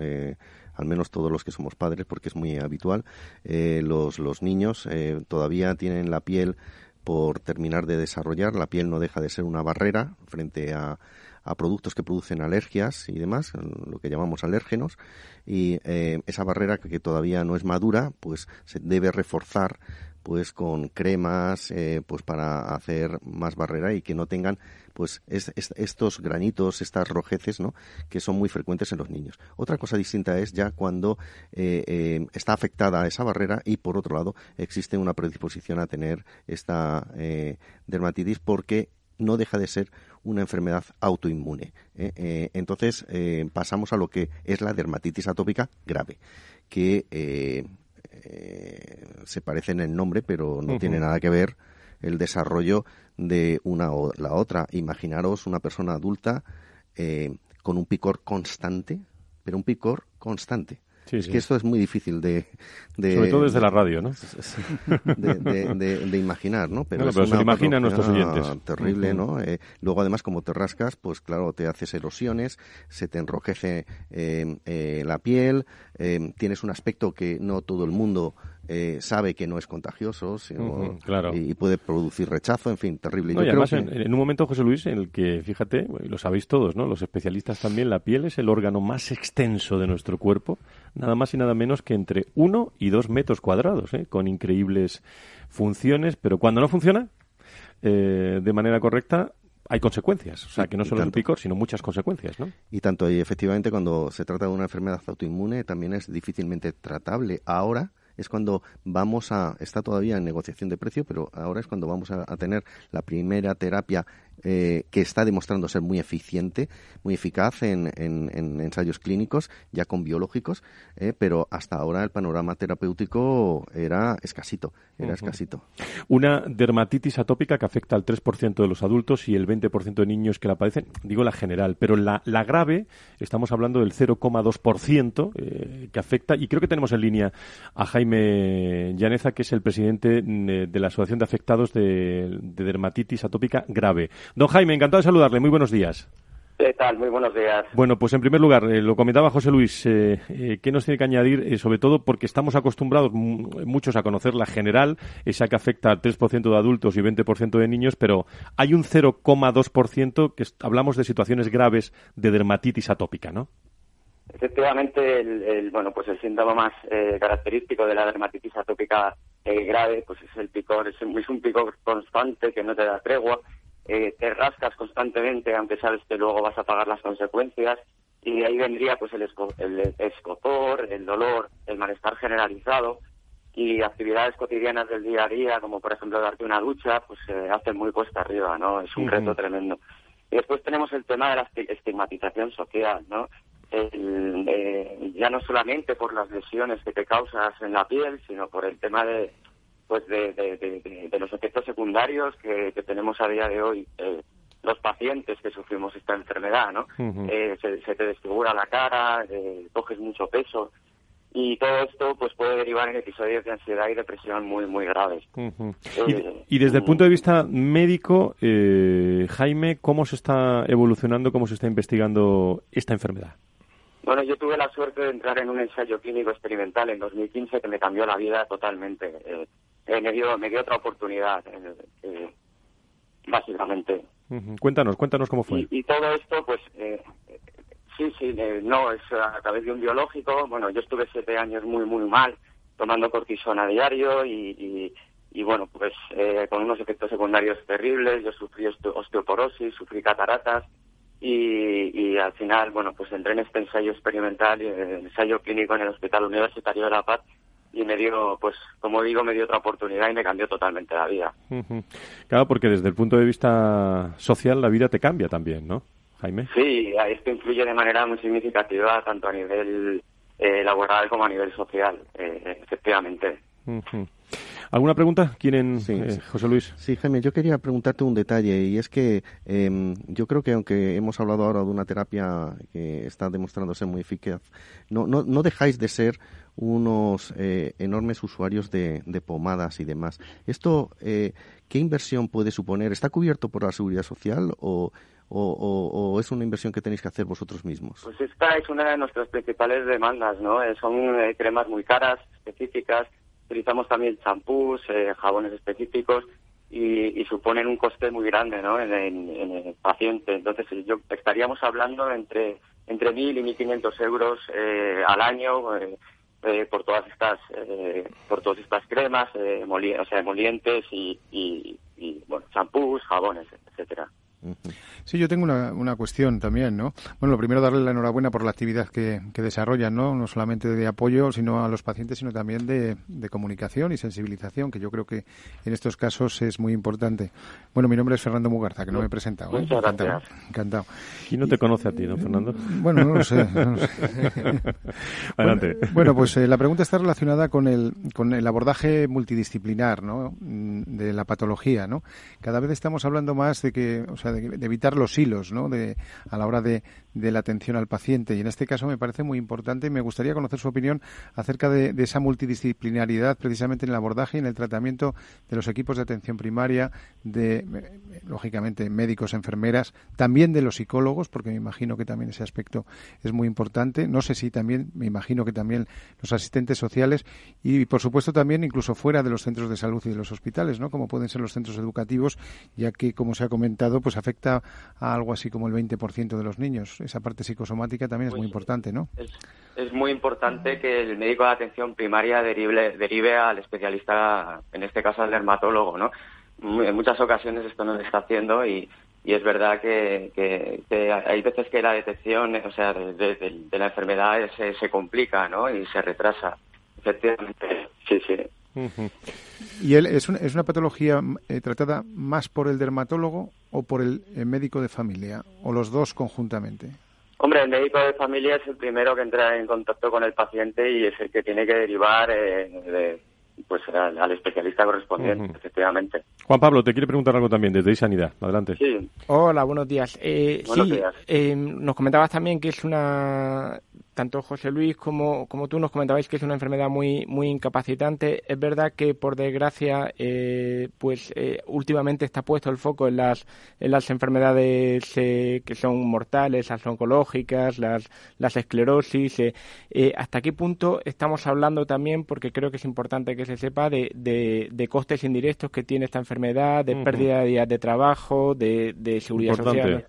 al menos todos los que somos padres, porque es muy habitual. Eh, los, niños eh, todavía tienen la piel por terminar de desarrollar. La piel no deja de ser una barrera frente a, a productos que producen alergias y demás, lo que llamamos alérgenos, y eh, esa barrera que, todavía no es madura, pues se debe reforzar pues con cremas pues para hacer más barrera y que no tengan pues estos granitos, estas rojeces, ¿no? Que son muy frecuentes en los niños. Otra cosa distinta es ya cuando eh, eh, está afectada esa barrera y por otro lado existe una predisposición a tener esta eh, dermatitis porque no deja de ser una enfermedad autoinmune. entonces pasamos a lo que es la dermatitis atópica grave, que se parece en nombre, pero no tiene nada que ver el desarrollo de una o la otra. Imaginaros una persona adulta eh, con un picor constante, pero un picor constante. Es que esto es muy difícil de, Sobre todo desde la radio, ¿no? De, imaginar, ¿no? Pero, se lo imaginan nuestros oyentes. Terrible, ¿no? Eh, luego, además, como te rascas, pues claro, te haces erosiones, se te enrojece eh, la piel, tienes un aspecto que no todo el mundo eh, sabe que no es contagioso y, puede producir rechazo, en fin, terrible. además, en, un momento, José Luis, en el que, fíjate, lo sabéis todos, ¿no? los especialistas también, la piel es el órgano más extenso de nuestro cuerpo, nada más y nada menos que entre uno y dos metros cuadrados, ¿eh? con increíbles funciones, pero cuando no funciona eh, de manera correcta, hay consecuencias. O sea, que no solo el picor, sino muchas consecuencias, ¿no? Y tanto, y efectivamente, cuando se trata de una enfermedad autoinmune, también es difícilmente tratable. Ahora, es cuando vamos a, está todavía en negociación de precio, pero ahora es cuando vamos a, tener la primera terapia eh, que está demostrando ser muy eficiente, muy eficaz en, ensayos clínicos, ya con biológicos, eh, pero hasta ahora el panorama terapéutico era escasito, era escasito. Una dermatitis atópica que afecta al 3% de los adultos y el 20% de niños que la padecen, digo la general, pero la, la grave, estamos hablando del 0,2% eh, que afecta, y creo que tenemos en línea a Jaime Llaneza, que es el presidente mm, de la Asociación de Afectados de Dermatitis Atópica Grave. Don Jaime, encantado de saludarle. Muy buenos días. ¿Qué tal? Muy buenos días. Bueno, pues en primer lugar, eh, lo comentaba José Luis, eh, eh, ¿qué nos tiene que añadir? sobre todo porque estamos acostumbrados muchos a conocer la general, esa que afecta al 3% de adultos y 20% de niños, pero hay un 0,2% que hablamos de situaciones graves de dermatitis atópica, ¿no? Efectivamente, el, bueno, pues el síntoma más característico de la dermatitis atópica grave, pues es el picor, es, es un picor constante que no te da tregua eh, te rascas constantemente, aunque sabes que luego vas a pagar las consecuencias, y de ahí vendría pues el, el escopor, el dolor, el malestar generalizado, y actividades cotidianas del día a día, como por ejemplo darte una ducha, pues se hacen muy cuesta arriba, ¿no? Es un reto tremendo. Y después tenemos el tema de la estigmatización social, ¿no? Eh, ya no solamente por las lesiones que te causas en la piel, sino por el tema de pues de, de, los efectos secundarios que, tenemos a día de hoy eh, los pacientes que sufrimos esta enfermedad, ¿no? Eh, se, se, te desfigura la cara, coges mucho peso y todo esto pues puede derivar en episodios de ansiedad y depresión muy muy graves. y, desde el punto de vista médico, eh, Jaime, ¿cómo se está evolucionando, cómo se está investigando esta enfermedad? Bueno, yo tuve la suerte de entrar en un ensayo clínico experimental en 2015 que me cambió la vida totalmente. Eh, eh, me, dio, me dio otra oportunidad, básicamente. Cuéntanos, cuéntanos cómo fue. Y, y todo esto, pues, Sí, sí, eh, no, es a través de un biológico. Bueno, yo estuve siete años muy, muy mal, tomando cortisona a diario y, y, bueno, pues eh, con unos efectos secundarios terribles. Yo sufrí osteoporosis, sufrí cataratas y, y al final, bueno, pues entré en este ensayo experimental, eh, ensayo clínico en el Hospital Universitario de La Paz y me dio, pues, como digo, me dio otra oportunidad y me cambió totalmente la vida. Claro, porque desde el punto de vista social la vida te cambia también, ¿no? Sí, esto influye de manera muy significativa tanto a nivel eh, laboral como a nivel social, eh, efectivamente. ¿Alguna pregunta? ¿Quieren, eh, José Luis? Sí, Jaime, yo quería preguntarte un detalle y es que em, yo creo que aunque hemos hablado ahora de una terapia que está demostrándose muy eficaz, no, no, no dejáis de ser unos enormes usuarios de, pomadas y demás. ¿Esto qué inversión puede suponer? ¿Está cubierto por la seguridad social o o, es una inversión que tenéis que hacer vosotros mismos? Pues esta es una de nuestras principales demandas, ¿no? Eh, son eh, cremas muy caras, específicas, utilizamos también champús, eh, jabones específicos y, suponen un coste muy grande, ¿no? En, el paciente. Entonces, yo estaríamos hablando entre entre 1.000 y 1.500 euros al año por todas estas por todas estas cremas, o sea, emolientes y, y, y bueno, champús, jabones, etcétera. Sí, yo tengo una, una, cuestión también, ¿no? Bueno, lo primero darle la enhorabuena por la actividad que, que desarrollan, ¿no? No solamente de apoyo, sino a los pacientes, sino también de, de, comunicación y sensibilización, que yo creo que en estos casos es muy importante. Bueno, mi nombre es Fernando Mugarza, que no me he presentado. ¿eh? Encantado. Encantado. ¿Quién no te conoce a ti, no, Fernando? Bueno, no lo sé. Adelante. Bueno, pues eh, la pregunta está relacionada con el, con el abordaje multidisciplinar, ¿no? De la patología, ¿no? Cada vez estamos hablando más de que, o sea, de, evitar los hilos ¿no? a la hora de, la atención al paciente. Y en este caso me parece muy importante y me gustaría conocer su opinión acerca de, esa multidisciplinaridad precisamente en el abordaje y en el tratamiento de los equipos de atención primaria, de, eh, lógicamente, médicos, enfermeras, también de los psicólogos, porque me imagino que también ese aspecto es muy importante. No sé si también, me imagino que también los asistentes sociales y, por supuesto, también incluso fuera de los centros de salud y de los hospitales, ¿no? Como pueden ser los centros educativos, ya que, como se ha comentado, pues afecta a algo así como el 20% de los niños. Esa parte psicosomática también es muy pues, importante, ¿no? Es, muy importante que el médico de atención primaria derive, derive al especialista, en este caso al dermatólogo, ¿no? En muchas ocasiones esto no se está haciendo y, y es verdad que, que, hay veces que la detección, o sea, de, la enfermedad se, se complica, ¿no? Y se retrasa. Efectivamente, sí, sí. ¿Y él es, una, es una patología eh, tratada más por el dermatólogo o por el, médico de familia? ¿O los dos conjuntamente? Hombre, el médico de familia es el primero que entra en contacto con el paciente y es el que tiene que derivar eh, de, pues al, especialista correspondiente, efectivamente. Juan Pablo, te quiere preguntar algo también desde Sanidad. Adelante. Sí. Hola, buenos días. Eh, sí, Eh, nos comentabas también que es una tanto José Luis como, como tú nos comentabais que es una enfermedad muy, muy incapacitante. Es verdad que, por desgracia, eh, pues eh, últimamente está puesto el foco en las, en las enfermedades eh, que son mortales, las oncológicas, las, las esclerosis. ¿Hasta qué punto estamos hablando también, porque creo que es importante que se sepa, de, de, costes indirectos que tiene esta enfermedad, de pérdida de días de trabajo, de, de seguridad social?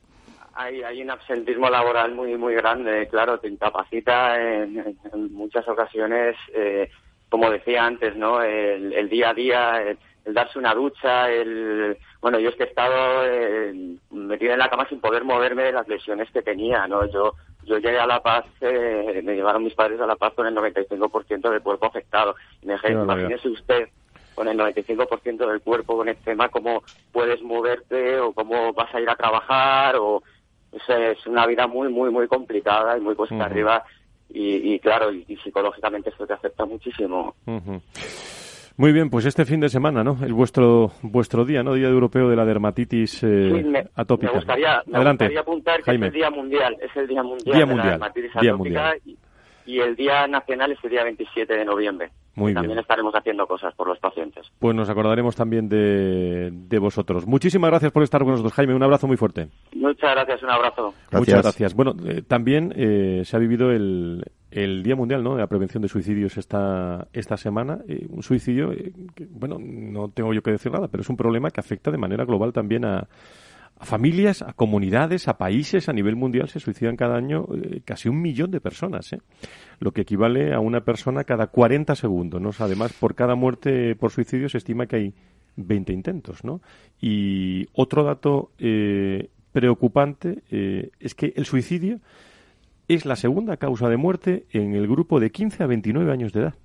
Hay, hay un absentismo laboral muy muy grande, claro, te incapacita en, muchas ocasiones, eh, como decía antes, ¿no? El, día a día, el darse una ducha, el bueno, yo es que he estado eh, metido en la cama sin poder moverme de las lesiones que tenía, ¿no? Yo yo llegué a La Paz, eh, me llevaron mis padres a La Paz con el 95% del cuerpo afectado. Y me imagínese usted con el 95% del cuerpo con este tema, cómo puedes moverte o cómo vas a ir a trabajar o es, una vida muy, muy, muy complicada y muy cuesta arriba y, claro, y, psicológicamente esto te afecta muchísimo. Muy bien, pues este fin de semana, ¿no? El vuestro vuestro día, ¿no? Día Europeo de la Dermatitis eh, atópica. Me gustaría, apuntar que es el Día Mundial, es el Día Mundial de la Dermatitis atópica y, el Día Nacional es el día 27 de noviembre. Muy también estaremos haciendo cosas por los pacientes. Pues nos acordaremos también de, de, vosotros. Muchísimas gracias por estar con nosotros, Jaime. Un abrazo muy fuerte. Muchas gracias, un abrazo. Muchas gracias. Bueno, eh, también eh, se ha vivido el, el Día Mundial ¿no? de la Prevención de Suicidios esta, esta semana. Eh, un suicidio, que, bueno, no tengo yo que decir nada, pero es un problema que afecta de manera global también a a familias, a comunidades, a países a nivel mundial se suicidan cada año eh, casi un millón de personas, ¿eh? lo que equivale a una persona cada 40 segundos. además, por cada muerte por suicidio se estima que hay 20 intentos. ¿no? Y otro dato eh, preocupante es que el suicidio es la segunda causa de muerte en el grupo de 15 a 29 años de edad.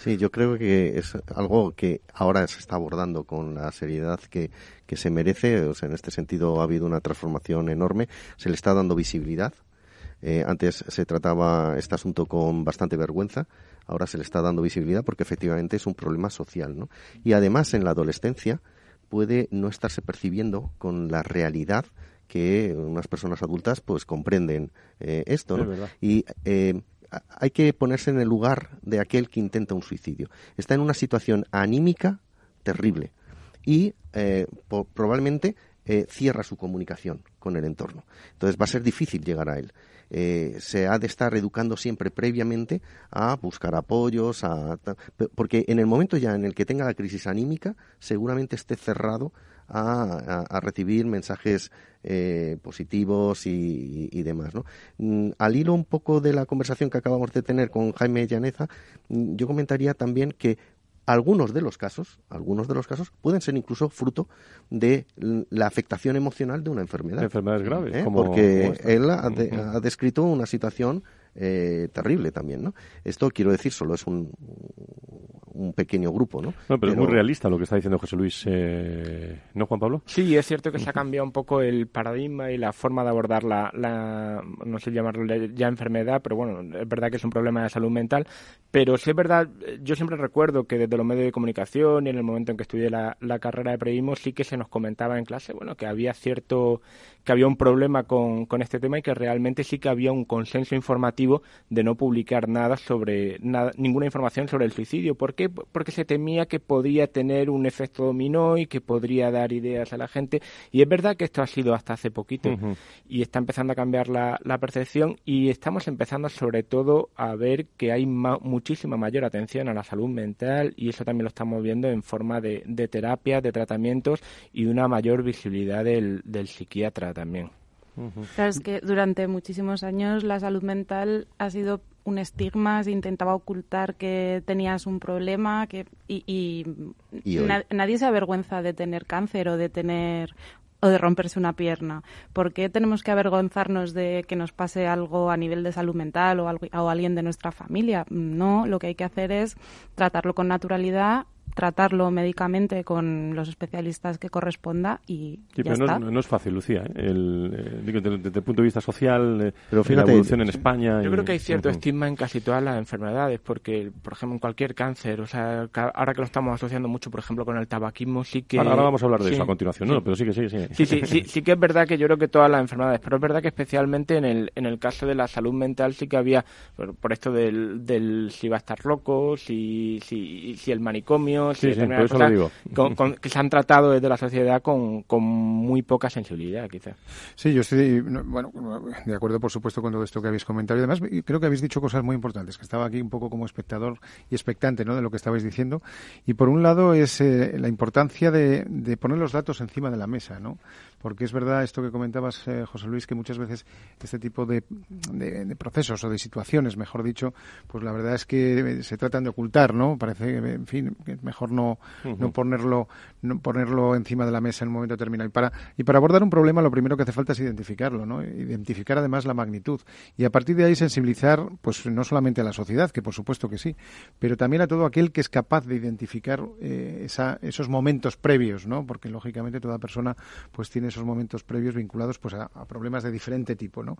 Sí, yo creo que es algo que ahora se está abordando con la seriedad que, que se merece. O sea, en este sentido ha habido una transformación enorme. Se le está dando visibilidad. Eh, antes se trataba este asunto con bastante vergüenza. Ahora se le está dando visibilidad porque efectivamente es un problema social. ¿no? Y además en la adolescencia puede no estarse percibiendo con la realidad que unas personas adultas pues comprenden eh, esto. ¿no? Y eh, hay que ponerse en el lugar de aquel que intenta un suicidio. Está en una situación anímica terrible y eh, probablemente eh, cierra su comunicación con el entorno. Entonces va a ser difícil llegar a él. Eh, se ha de estar educando siempre previamente a buscar apoyos, porque en el momento ya en el que tenga la crisis anímica, seguramente esté cerrado a, recibir mensajes eh, positivos y, demás. ¿no? Mm, al hilo un poco de la conversación que acabamos de tener con Jaime Llaneza, mm, yo comentaría también que algunos de los casos, algunos de los casos pueden ser incluso fruto de la afectación emocional de una enfermedad. Enfermedades graves. ¿Eh? Porque él ha, ha, descrito una situación eh, terrible también, ¿no? Esto quiero decir, solo es un, un pequeño grupo, ¿no? No, pero, es muy realista lo que está diciendo José Luis, eh, ¿no, Juan Pablo? Sí, es cierto que se ha cambiado un poco el paradigma y la forma de abordar la, la no sé llamarlo ya enfermedad, pero bueno, es verdad que es un problema de salud mental, pero sí es verdad, yo siempre recuerdo que desde los medios de comunicación y en el momento en que estudié la, la carrera de periodismo sí que se nos comentaba en clase, bueno, que había cierto, que había un problema con, con este tema y que realmente sí que había un consenso informativo de no publicar nada sobre nada, ninguna información sobre el suicidio. ¿Por qué? Porque se temía que podía tener un efecto dominó y que podría dar ideas a la gente. Y es verdad que esto ha sido hasta hace poquito y está empezando a cambiar la, percepción y estamos empezando sobre todo a ver que hay muchísima mayor atención a la salud mental y eso también lo estamos viendo en forma de, de terapias, de tratamientos y una mayor visibilidad del psiquiatra también. Claro, es que durante muchísimos años la salud mental ha sido un estigma, se intentaba ocultar que tenías un problema que, y, nadie se avergüenza de tener cáncer o de tener o de romperse una pierna. ¿Por qué tenemos que avergonzarnos de que nos pase algo a nivel de salud mental o, algo, o alguien de nuestra familia? No, lo que hay que hacer es tratarlo con naturalidad tratarlo médicamente con los especialistas que corresponda y sí, pero no, no, es fácil, Lucía. ¿eh? El, eh, desde, el punto de vista social, eh, pero fíjate, la evolución en España. Yo creo que hay cierto estigma en casi todas las enfermedades, porque, por ejemplo, en cualquier cáncer, o sea, ahora que lo estamos asociando mucho, por ejemplo, con el tabaquismo, sí que. Ahora, vamos a hablar de eso a continuación, no, pero sí que sí, sí. Sí, sí, sí, sí que es verdad que yo creo que todas las enfermedades, pero es verdad que especialmente en el, en el caso de la salud mental sí que había, por, esto del, del si va a estar loco, si, si, si el manicomio, si que se han tratado desde la sociedad con, con muy poca sensibilidad, quizás. Sí, yo estoy bueno, de acuerdo, por supuesto, con todo esto que habéis comentado. Y además, creo que habéis dicho cosas muy importantes, que estaba aquí un poco como espectador y expectante ¿no? de lo que estabais diciendo. Y por un lado es eh, la importancia de, de poner los datos encima de la mesa, ¿no? porque es verdad esto que comentabas, eh, José Luis, que muchas veces este tipo de, de, procesos o de situaciones, mejor dicho, pues la verdad es que se tratan de ocultar, ¿no? Parece, en fin, que mejor no, no ponerlo no ponerlo encima de la mesa en un momento determinado. Y para, y para abordar un problema lo primero que hace falta es identificarlo, ¿no? Identificar además la magnitud. Y a partir de ahí sensibilizar, pues no solamente a la sociedad, que por supuesto que sí, pero también a todo aquel que es capaz de identificar eh, esa, esos momentos previos, ¿no? Porque lógicamente toda persona pues tiene esos momentos previos vinculados pues a, problemas de diferente tipo, ¿no?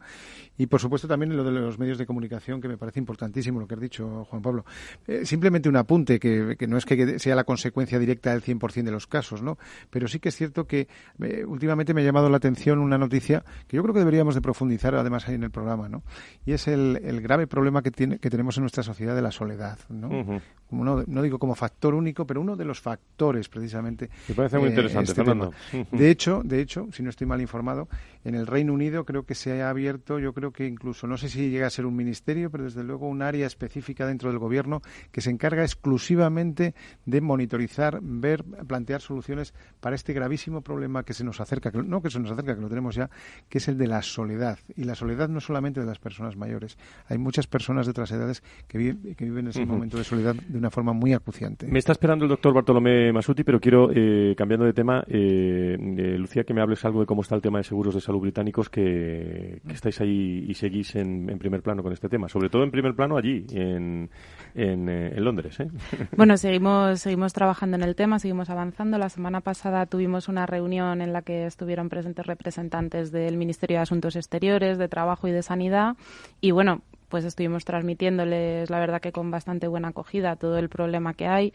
Y por supuesto también lo de los medios de comunicación, que me parece importantísimo lo que has dicho, Juan Pablo. Eh, simplemente un apunte, que, que, no es que sea la consecuencia directa del 100% de los casos, ¿no? Pero sí que es cierto que eh, últimamente me ha llamado la atención una noticia que yo creo que deberíamos de profundizar además ahí en el programa, ¿no? Y es el, el grave problema que, tiene, que tenemos en nuestra sociedad de la soledad, ¿no? como no, no, digo como factor único, pero uno de los factores precisamente. Me parece muy eh, interesante, este Fernando. De hecho, de hecho, si no estoy mal informado, en el Reino Unido creo que se ha abierto, yo creo que incluso, no sé si llega a ser un ministerio, pero desde luego un área específica dentro del gobierno que se encarga exclusivamente de monitorizar, ver, plantear soluciones para este gravísimo problema que se nos acerca, que, no que se nos acerca, que lo tenemos ya, que es el de la soledad. Y la soledad no solamente de las personas mayores, hay muchas personas de otras edades que, viven, que viven ese momento de soledad de una forma muy acuciante. Me está esperando el doctor Bartolomé Masuti, pero quiero, eh, cambiando de tema, eh, eh, Lucía, que me hables algo de cómo está el tema de seguros de salud británicos, que, estáis ahí y seguís en, primer plano con este tema, sobre todo en primer plano allí, en, en, Londres. Bueno, seguimos, seguimos trabajando en el tema, seguimos avanzando. La semana pasada tuvimos una reunión en la que estuvieron presentes representantes del Ministerio de Asuntos Exteriores, de Trabajo y de Sanidad. Y bueno, pues estuvimos transmitiéndoles, la verdad que con bastante buena acogida, todo el problema que hay.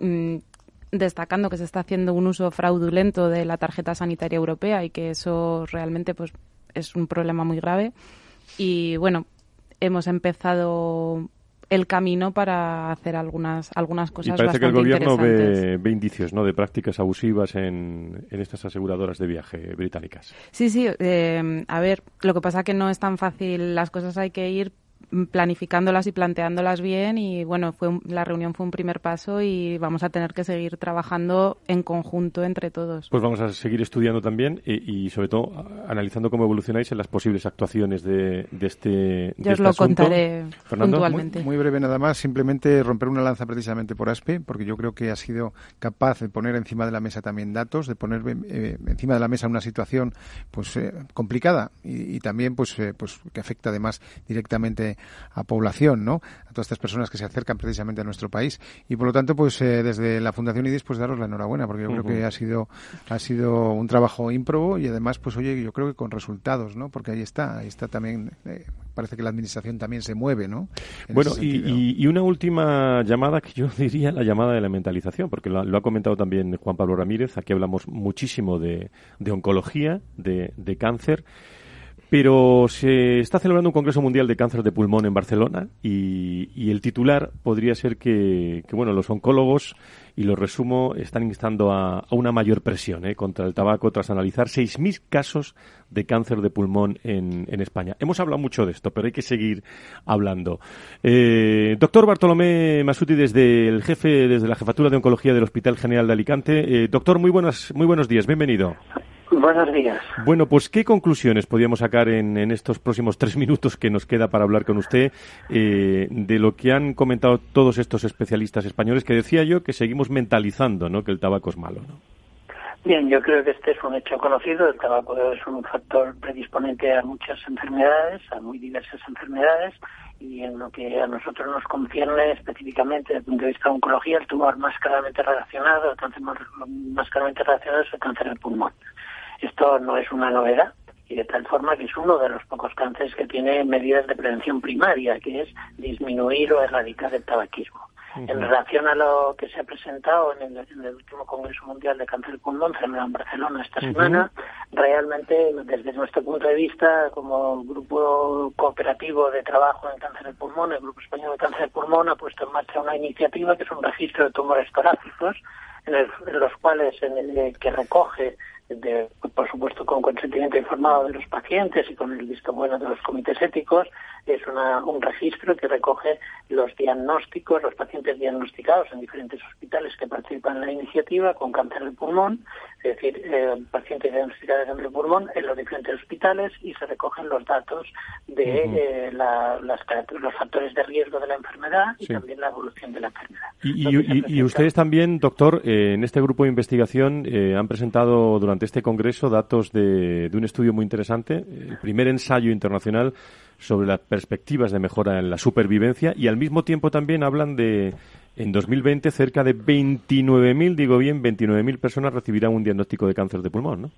Mm, destacando que se está haciendo un uso fraudulento de la tarjeta sanitaria europea y que eso realmente pues es un problema muy grave y bueno hemos empezado el camino para hacer algunas algunas cosas. Y parece que el gobierno ve, indicios ¿no? de prácticas abusivas en, en, estas aseguradoras de viaje británicas. Sí, sí. Eh, a ver, lo que pasa que no es tan fácil. Las cosas hay que ir planificándolas y planteándolas bien y bueno, fue la reunión fue un primer paso y vamos a tener que seguir trabajando en conjunto entre todos. Pues vamos a seguir estudiando también y, sobre todo analizando cómo evolucionáis en las posibles actuaciones de, este Yo os este lo contaré puntualmente. Muy, breve nada más, simplemente romper una lanza precisamente por ASPE, porque yo creo que ha sido capaz de poner encima de la mesa también datos, de poner eh, encima de la mesa una situación pues eh, complicada y, también pues, eh, pues que afecta además directamente a población, ¿no? A todas estas personas que se acercan precisamente a nuestro país. Y por lo tanto, pues eh, desde la Fundación IDIS, pues daros la enhorabuena, porque yo creo que ha sido, ha sido un trabajo ímprobo y además, pues oye, yo creo que con resultados, ¿no? Porque ahí está, ahí está también, eh, parece que la administración también se mueve, ¿no? bueno, y, una última llamada que yo diría la llamada de la mentalización, porque lo, ha comentado también Juan Pablo Ramírez, aquí hablamos muchísimo de, de oncología, de, de cáncer. Pero se está celebrando un Congreso Mundial de Cáncer de Pulmón en Barcelona y, el titular podría ser que, bueno, los oncólogos, y lo resumo, están instando a, una mayor presión ¿eh? contra el tabaco tras analizar 6.000 casos de cáncer de pulmón en, España. Hemos hablado mucho de esto, pero hay que seguir hablando. Eh, doctor Bartolomé Masuti, desde el jefe, desde la Jefatura de Oncología del Hospital General de Alicante. Eh, doctor, muy, buenas, muy buenos días, bienvenido. Buenos días. Bueno, pues ¿qué conclusiones podríamos sacar en, estos próximos tres minutos que nos queda para hablar con usted eh, de lo que han comentado todos estos especialistas españoles que decía yo que seguimos mentalizando ¿no? que el tabaco es malo? ¿no? Bien, yo creo que este es un hecho conocido. El tabaco es un factor predisponente a muchas enfermedades, a muy diversas enfermedades, y en lo que a nosotros nos concierne específicamente desde el punto de vista de oncología, el tumor más claramente relacionado, el cáncer más, más claramente relacionado es el cáncer del pulmón. Esto no es una novedad y de tal forma que es uno de los pocos cánceres que tiene medidas de prevención primaria, que es disminuir o erradicar el tabaquismo. En relación a lo que se ha presentado en el, último Congreso Mundial de Cáncer Pulmón, celebrado en Barcelona esta semana, realmente desde nuestro punto de vista, como grupo cooperativo de trabajo en cáncer del pulmón, el Grupo Español de Cáncer del Pulmón ha puesto en marcha una iniciativa que es un registro de tumores torácicos, en, los cuales en el, que recoge por supuesto con consentimiento informado de los pacientes y con el visto bueno de los comités éticos, es un registro que recoge los diagnósticos, los pacientes diagnosticados en diferentes hospitales que participan en la iniciativa con cáncer de pulmón, es decir, eh, pacientes diagnosticados de cáncer de pulmón en los diferentes hospitales y se recogen los datos de eh, los factores de riesgo de la enfermedad y también la evolución de la enfermedad. Y, ustedes también, doctor, eh, en este grupo de investigación han presentado durante este congreso datos de, de un estudio muy interesante, el primer ensayo internacional sobre las perspectivas de mejora en la supervivencia y al mismo tiempo también hablan de en 2020 cerca de 29.000, digo bien, 29.000 personas recibirán un diagnóstico de cáncer de pulmón, ¿no?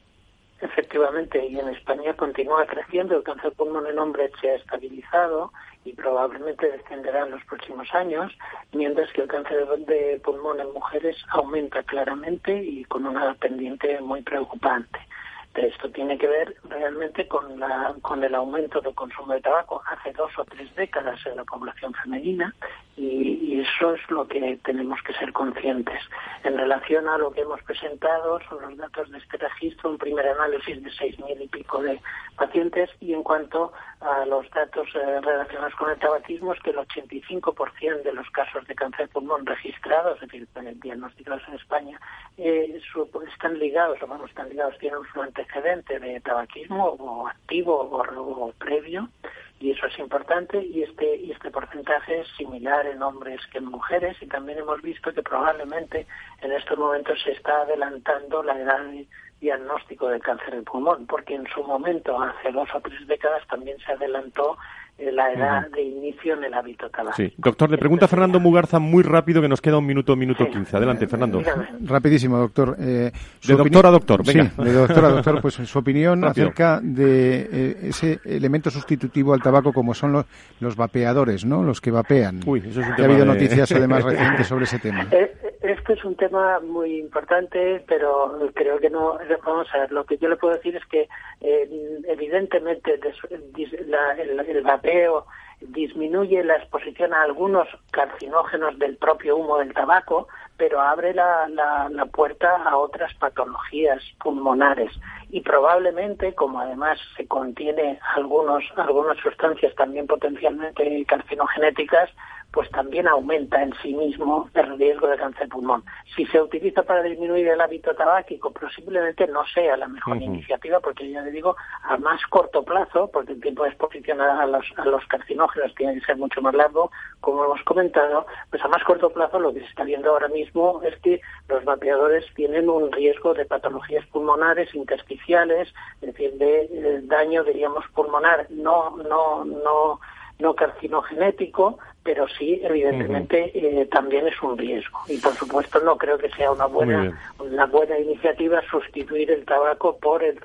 Efectivamente, y en España continúa creciendo. El cáncer pulmón en hombres se ha estabilizado y probablemente descenderá en los próximos años, mientras que el cáncer de pulmón en mujeres aumenta claramente y con una pendiente muy preocupante. Esto tiene que ver realmente con, la, con el aumento del consumo de tabaco hace dos o tres décadas en la población femenina y, eso es lo que tenemos que ser conscientes. En relación a lo que hemos presentado, son los datos de este registro, un primer análisis de seis mil y pico de pacientes y en cuanto a los datos eh, relacionados con el tabaquismo, es que el 85% de los casos de cáncer de pulmón registrados, es decir, diagnosticados en España, eh, están ligados, o vamos, están ligados, tienen un antecedente de tabaquismo o activo o, previo y eso es importante y este y este porcentaje es similar en hombres que en mujeres y también hemos visto que probablemente en estos momentos se está adelantando la edad de diagnóstico de cáncer de pulmón porque en su momento hace dos o tres décadas también se adelantó la edad de inicio en el hábito tabaco. Sí. Doctor, le pregunta Fernando Mugarza muy rápido que nos queda un minuto, minuto quince. Adelante, Fernando. Rapidísimo, doctor. Eh, de doctor a doctor, venga. Sí, de doctor a doctor, pues su opinión acerca de eh, ese elemento sustitutivo al tabaco como son los, los vapeadores, ¿no? Los que vapean. Uy, eso es un tema Ha habido noticias además recientes sobre ese tema. Este es un tema muy importante, pero creo que no. Vamos a ver, lo que yo le puedo decir es que evidentemente el disminuye la exposición a algunos carcinógenos del propio humo del tabaco, pero abre la, la, puerta a otras patologías pulmonares y probablemente, como además se contiene algunos, algunas sustancias también potencialmente carcinogenéticas, pues también aumenta en sí mismo el riesgo de cáncer pulmón. Si se utiliza para disminuir el hábito tabáquico, posiblemente no sea la mejor iniciativa, porque ya le digo, a más corto plazo, porque el tiempo de exposición a los, a los carcinógenos tiene que ser mucho más largo, como hemos comentado, pues a más corto plazo lo que se está viendo ahora mismo es que los vapeadores tienen un riesgo de patologías pulmonares intersticiales, es decir, de eh, daño, diríamos, pulmonar no, no, no no carcinogenético, pero sí, evidentemente, eh, también es un riesgo. Y por supuesto, no creo que sea una buena, una buena iniciativa sustituir el tabaco por, el,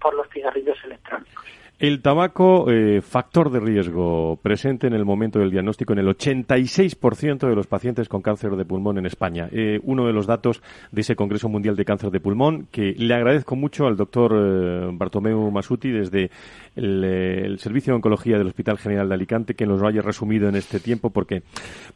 por los cigarrillos electrónicos. El tabaco, eh, factor de riesgo presente en el momento del diagnóstico en el 86% de los pacientes con cáncer de pulmón en España. Eh, uno de los datos de ese Congreso Mundial de Cáncer de Pulmón, que le agradezco mucho al doctor eh, Bartomeu Masuti desde el, Servicio de Oncología del Hospital General de Alicante, que nos lo haya resumido en este tiempo, porque,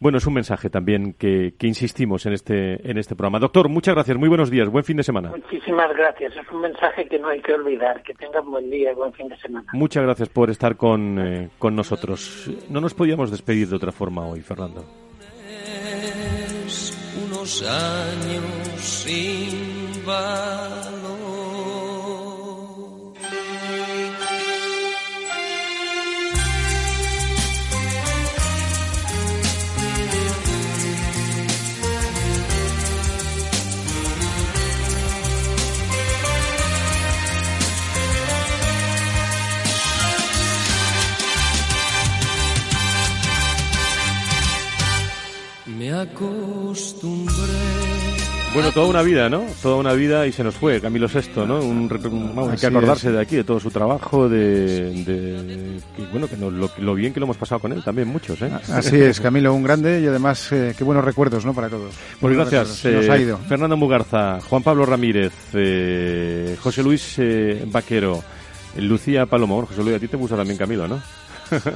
bueno, es un mensaje también que, que insistimos en este, en este programa. Doctor, muchas gracias, muy buenos días, buen fin de semana. Muchísimas gracias, es un mensaje que no hay que olvidar. Que tengan buen día y buen fin de semana. Muchas gracias por estar con, eh, con nosotros. No nos podíamos despedir de otra forma hoy, Fernando. Unos años sin Bueno, toda una vida, ¿no? Toda una vida y se nos fue, Camilo VI, ¿no? Un, hay que acordarse de aquí, de todo su trabajo, de, bueno, que lo, bien que lo hemos pasado con él también, muchos, ¿eh? Así es, Camilo, un grande y además eh, qué buenos recuerdos, ¿no? Para todos. Pues gracias. nos ha ido. Fernando Mugarza, Juan Pablo Ramírez, eh, José Luis Vaquero, Lucía Palomón. José Luis, a ti te gusta también Camilo, ¿no?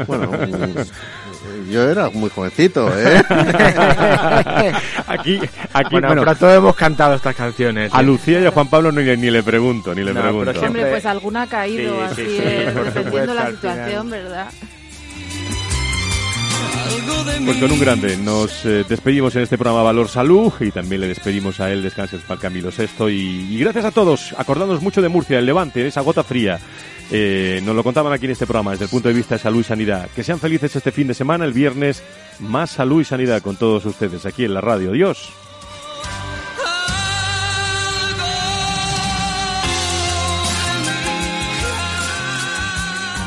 Bueno, pues, yo era muy jovencito, ¿eh? aquí, aquí bueno, bueno, pero todos hemos cantado estas canciones. A ¿eh? Lucía y a Juan Pablo ni, ni le pregunto, ni le pregunto. Hombre, pues alguna ha caído así, defendiendo la situación, ¿verdad? Pues con un grande nos eh, despedimos en este programa Valor Salud y también le despedimos a él Descanses para Camilo y, y, gracias a todos, acordándonos mucho de Murcia, el Levante, esa gota fría. Eh, nos lo contaban aquí en este programa desde el punto de vista de salud y sanidad. Que sean felices este fin de semana, el viernes, más salud y sanidad con todos ustedes aquí en la radio. Dios.